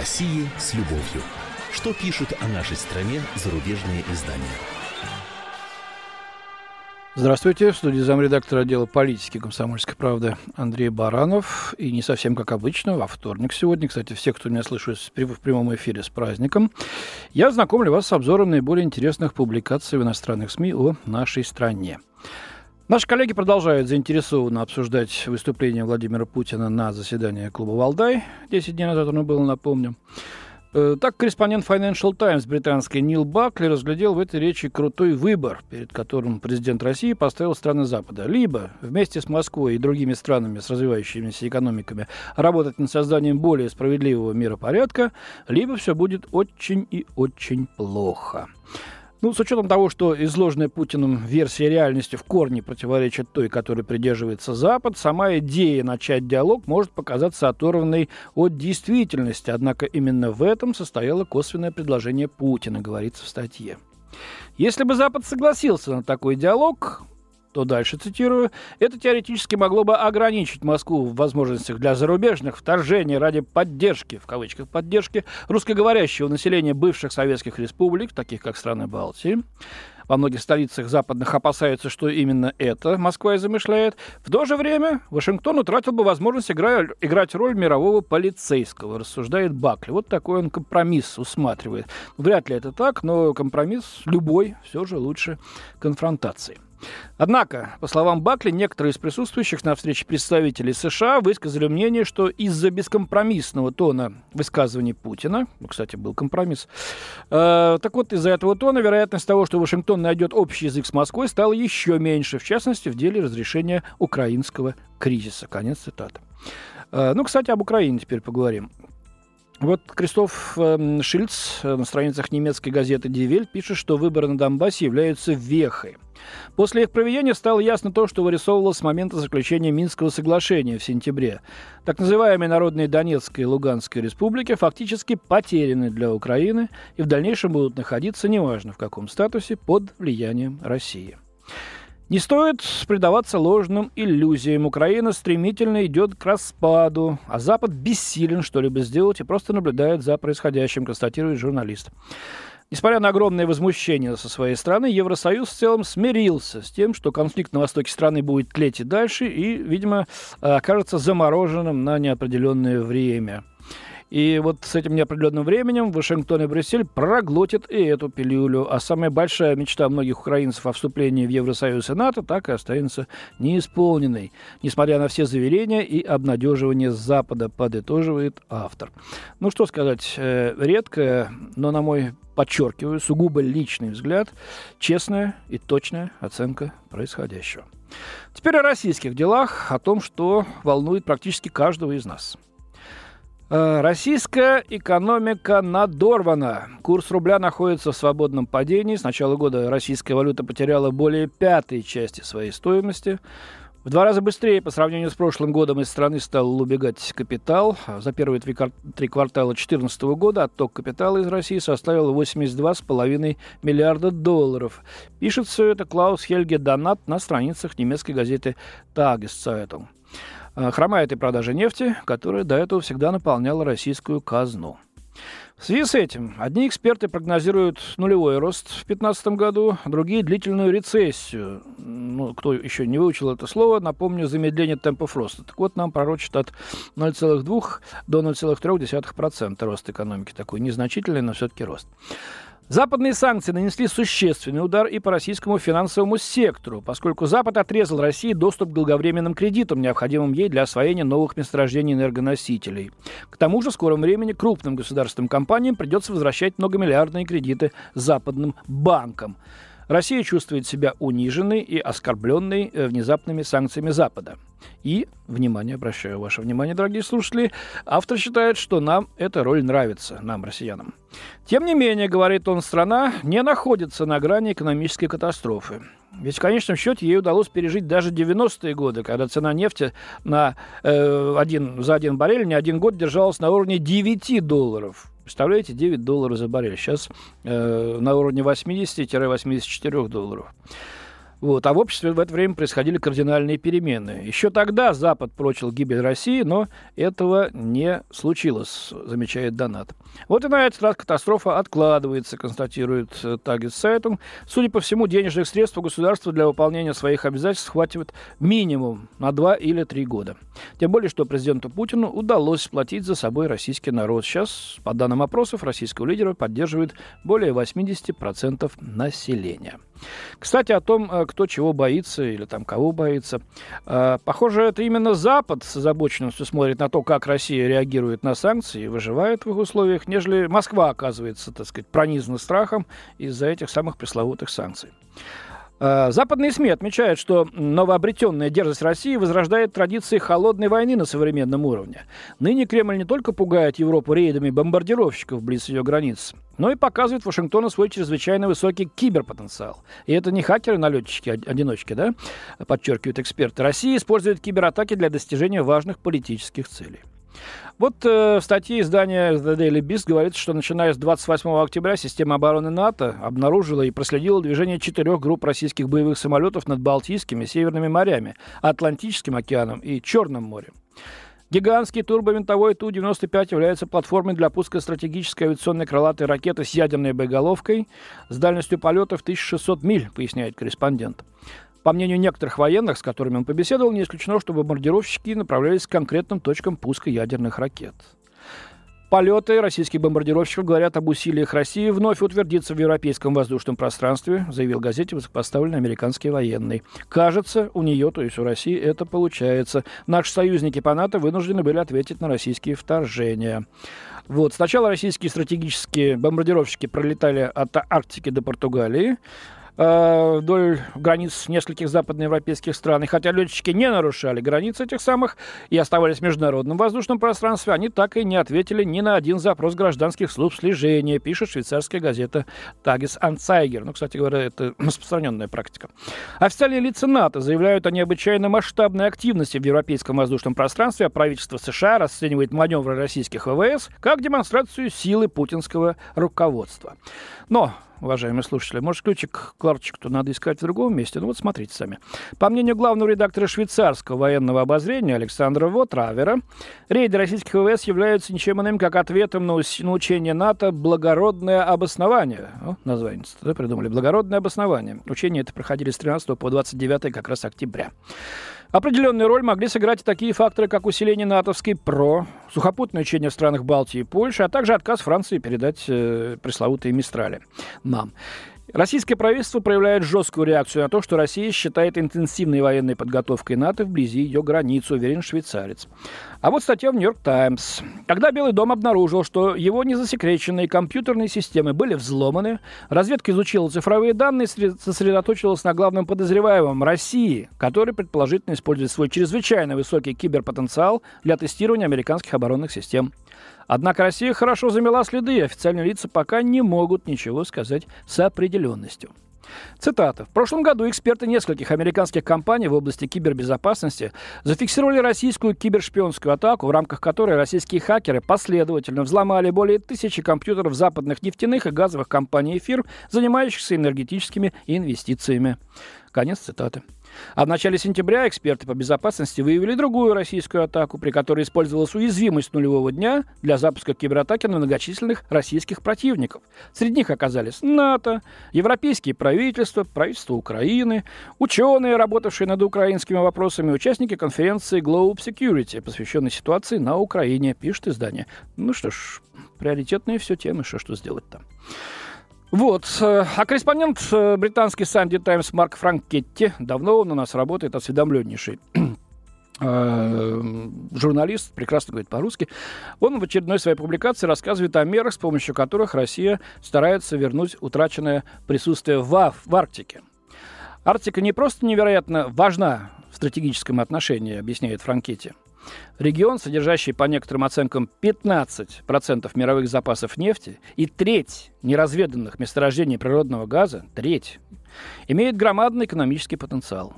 России с любовью. Что пишут о нашей стране зарубежные издания? Здравствуйте, в студии замредактора отдела политики «Комсомольской правды» Андрей Баранов. И не совсем как обычно, во вторник сегодня. Кстати, все, кто меня слышит в прямом эфире с праздником, я знакомлю вас с обзором наиболее интересных публикаций в иностранных СМИ о нашей стране. Наши коллеги продолжают заинтересованно обсуждать выступление Владимира Путина на заседании клуба «Валдай». Десять дней назад оно было, напомню. Э, так, корреспондент Financial Times британский Нил Бакли разглядел в этой речи крутой выбор, перед которым президент России поставил страны Запада. Либо вместе с Москвой и другими странами с развивающимися экономиками работать над созданием более справедливого миропорядка, либо все будет очень и очень плохо. Ну, с учетом того, что изложенная Путиным версия реальности в корне противоречит той, которой придерживается Запад, сама идея начать диалог может показаться оторванной от действительности. Однако именно в этом состояло косвенное предложение Путина, говорится в статье. Если бы Запад согласился на такой диалог, то дальше цитирую, это теоретически могло бы ограничить Москву в возможностях для зарубежных вторжений ради поддержки, в кавычках поддержки, русскоговорящего населения бывших советских республик, таких как страны Балтии. Во многих столицах западных опасаются, что именно это Москва и замышляет. В то же время Вашингтон утратил бы возможность игра... играть роль мирового полицейского, рассуждает Бакли. Вот такой он компромисс усматривает. Вряд ли это так, но компромисс любой все же лучше конфронтации. Однако, по словам Бакли, некоторые из присутствующих на встрече представителей США высказали мнение, что из-за бескомпромиссного тона высказываний Путина, ну, кстати, был компромисс, э, так вот, из-за этого тона вероятность того, что Вашингтон найдет общий язык с Москвой, стала еще меньше, в частности, в деле разрешения украинского кризиса. Конец цитаты. Э, ну, кстати, об Украине теперь поговорим. Вот Кристоф э, Шильц э, на страницах немецкой газеты «Die пишет, что выборы на Донбассе являются вехой. После их проведения стало ясно то, что вырисовывалось с момента заключения Минского соглашения в сентябре. Так называемые народные Донецкая и Луганская республики фактически потеряны для Украины и в дальнейшем будут находиться, неважно в каком статусе, под влиянием России. Не стоит предаваться ложным иллюзиям. Украина стремительно идет к распаду, а Запад бессилен что-либо сделать и просто наблюдает за происходящим, констатирует журналист. Несмотря на огромное возмущение со своей стороны, Евросоюз в целом смирился с тем, что конфликт на востоке страны будет тлеть и дальше, и, видимо, окажется замороженным на неопределенное время. И вот с этим неопределенным временем Вашингтон и Брюссель проглотят и эту пилюлю. А самая большая мечта многих украинцев о вступлении в Евросоюз и НАТО так и останется неисполненной, несмотря на все заверения и обнадеживания Запада, подытоживает автор. Ну что сказать, э, редкая, но, на мой подчеркиваю, сугубо личный взгляд, честная и точная оценка происходящего. Теперь о российских делах, о том, что волнует практически каждого из нас – Э, российская экономика надорвана. Курс рубля находится в свободном падении. С начала года российская валюта потеряла более пятой части своей стоимости. В два раза быстрее по сравнению с прошлым годом из страны стал убегать капитал. За первые три, три квартала 2014 года отток капитала из России составил 82,5 миллиарда долларов. Пишет все это Клаус Хельге Донат на страницах немецкой газеты «Тагесцайтунг». Э, хромает и продажа нефти, которая до этого всегда наполняла российскую казну. В связи с этим одни эксперты прогнозируют нулевой рост в 2015 году, другие – длительную рецессию. Ну, кто еще не выучил это слово, напомню, замедление темпов роста. Так вот, нам пророчат от 0,2 до 0,3% рост экономики. Такой незначительный, но все-таки рост. Западные санкции нанесли существенный удар и по российскому финансовому сектору, поскольку Запад отрезал России доступ к долговременным кредитам, необходимым ей для освоения новых месторождений энергоносителей. К тому же в скором времени крупным государственным компаниям придется возвращать многомиллиардные кредиты западным банкам. Россия чувствует себя униженной и оскорбленной э, внезапными санкциями Запада. И, внимание, обращаю ваше внимание, дорогие слушатели, автор считает, что нам эта роль нравится, нам, россиянам. Тем не менее, говорит он, страна не находится на грани экономической катастрофы. Ведь в конечном счете ей удалось пережить даже 90-е годы, когда цена нефти на, э, один, за один баррель не один год держалась на уровне 9 долларов. Представляете, 9 долларов за баррель. Сейчас э, на уровне 80-84 долларов. Вот. А в обществе в это время происходили кардинальные перемены. Еще тогда Запад прочил гибель России, но этого не случилось, замечает Донат. Вот и на этот раз катастрофа откладывается, констатирует э, Тагесцайтунг. Судя по всему, денежных средств у государства для выполнения своих обязательств хватит минимум на два или три года. Тем более, что президенту Путину удалось сплотить за собой российский народ. Сейчас, по данным опросов, российского лидера поддерживает более 80% населения. Кстати, о том, э, кто чего боится или там кого боится. Э, похоже, это именно Запад с озабоченностью смотрит на то, как Россия реагирует на санкции и выживает в их условиях, нежели Москва оказывается, так сказать, пронизана страхом из-за этих самых пресловутых санкций. Э, западные СМИ отмечают, что новообретенная дерзость России возрождает традиции холодной войны на современном уровне. Ныне Кремль не только пугает Европу рейдами бомбардировщиков близ ее границ, но и показывает Вашингтону свой чрезвычайно высокий киберпотенциал. И это не хакеры-налетчики-одиночки, да, подчеркивают эксперты. Россия использует кибератаки для достижения важных политических целей. Вот э, в статье издания The Daily Beast говорится, что начиная с 28 октября система обороны НАТО обнаружила и проследила движение четырех групп российских боевых самолетов над Балтийскими, Северными морями, Атлантическим океаном и Черным морем. Гигантский турбовинтовой Ту-95 является платформой для пуска стратегической авиационной крылатой ракеты с ядерной боеголовкой с дальностью полета в 1600 миль, поясняет корреспондент. По мнению некоторых военных, с которыми он побеседовал, не исключено, что бомбардировщики направлялись к конкретным точкам пуска ядерных ракет. Полеты российских бомбардировщиков говорят об усилиях России вновь утвердиться в европейском воздушном пространстве, заявил газете высокопоставленный американский военный. Кажется, у нее, то есть у России, это получается. Наши союзники по НАТО вынуждены были ответить на российские вторжения. Вот. Сначала российские стратегические бомбардировщики пролетали от Арктики до Португалии. Э, вдоль границ нескольких западноевропейских стран. И хотя летчики не нарушали границы этих самых и оставались в международном воздушном пространстве, они так и не ответили ни на один запрос гражданских служб слежения, пишет швейцарская газета Тагис Анцайгер. Ну, кстати говоря, это распространенная практика. Официальные лица НАТО заявляют о необычайно масштабной активности в европейском воздушном пространстве, а правительство США расценивает маневры российских ВВС как демонстрацию силы путинского руководства. Но уважаемые слушатели. Может, ключик Кларчику надо искать в другом месте? Ну вот смотрите сами. По мнению главного редактора швейцарского военного обозрения Александра Вотравера, рейды российских ВВС являются ничем иным, как ответом на, на учение НАТО «Благородное обоснование». О, название да, придумали. «Благородное обоснование». Учения это проходили с 13 по 29 как раз октября. Определенную роль могли сыграть и такие факторы, как усиление натовской ПРО, сухопутное учение в странах Балтии и Польши, а также отказ Франции передать э, пресловутые «Мистрали» нам. Российское правительство проявляет жесткую реакцию на то, что Россия считает интенсивной военной подготовкой НАТО вблизи ее границ, уверен швейцарец. А вот статья в «Нью-Йорк Таймс». Когда Белый дом обнаружил, что его незасекреченные компьютерные системы были взломаны, разведка изучила цифровые данные и сосредоточилась на главном подозреваемом – России, который предположительно использует свой чрезвычайно высокий киберпотенциал для тестирования американских оборонных систем. Однако Россия хорошо замела следы, и официальные лица пока не могут ничего сказать с определенностью. Цитата. В прошлом году эксперты нескольких американских компаний в области кибербезопасности зафиксировали российскую кибершпионскую атаку, в рамках которой российские хакеры последовательно взломали более тысячи компьютеров западных нефтяных и газовых компаний и фирм, занимающихся энергетическими инвестициями. Конец цитаты. А в начале сентября эксперты по безопасности выявили другую российскую атаку, при которой использовалась уязвимость нулевого дня для запуска кибератаки на многочисленных российских противников. Среди них оказались НАТО, европейские правительства, правительство Украины, ученые, работавшие над украинскими вопросами, участники конференции Globe Security, посвященной ситуации на Украине, пишет издание. Ну что ж, приоритетные все темы, что что сделать там. Вот. Э, а корреспондент э, британский Санди Таймс Марк Франкетти, давно он у нас работает, осведомленнейший э, журналист, прекрасно говорит по-русски, он в очередной своей публикации рассказывает о мерах, с помощью которых Россия старается вернуть утраченное присутствие в, в Арктике. Арктика не просто невероятно важна в стратегическом отношении, объясняет Франкетти. Регион, содержащий по некоторым оценкам 15% мировых запасов нефти и треть неразведанных месторождений природного газа, треть, имеет громадный экономический потенциал.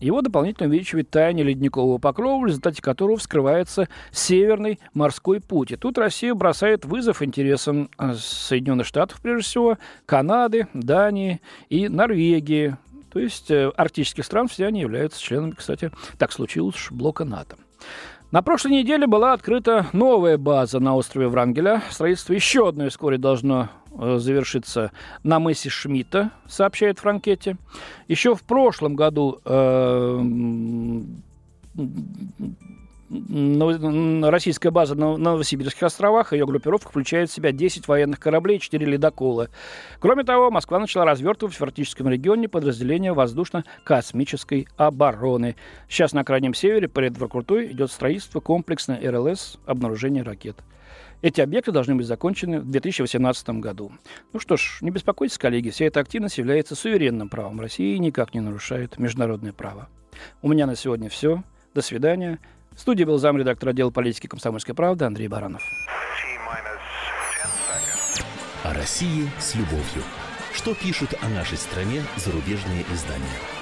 Его дополнительно увеличивает таяние ледникового покрова, в результате которого вскрывается Северный морской путь. И тут Россия бросает вызов интересам э, Соединенных Штатов, прежде всего, Канады, Дании и Норвегии, То есть э, арктических стран все они являются членами, кстати, так случилось, блока НАТО. На прошлой неделе была открыта новая база на острове Врангеля. Строительство еще одной вскоре должно э, завершиться на мысе Шмидта, сообщает Франкетти. Еще в прошлом году э, российская база на Новосибирских островах, ее группировка включает в себя 10 военных кораблей и 4 ледокола. Кроме того, Москва начала развертывать в арктическом регионе подразделения воздушно-космической обороны. Сейчас на Крайнем Севере по Редвокрутой идет строительство комплексной РЛС обнаружения ракет. Эти объекты должны быть закончены в 2018 году. Ну что ж, не беспокойтесь, коллеги, вся эта активность является суверенным правом России и никак не нарушает международное право. У меня на сегодня все. До свидания. В студии был замредактор отдела политики комсомольской правды Андрей Баранов. О России с любовью. Что пишут о нашей стране зарубежные издания?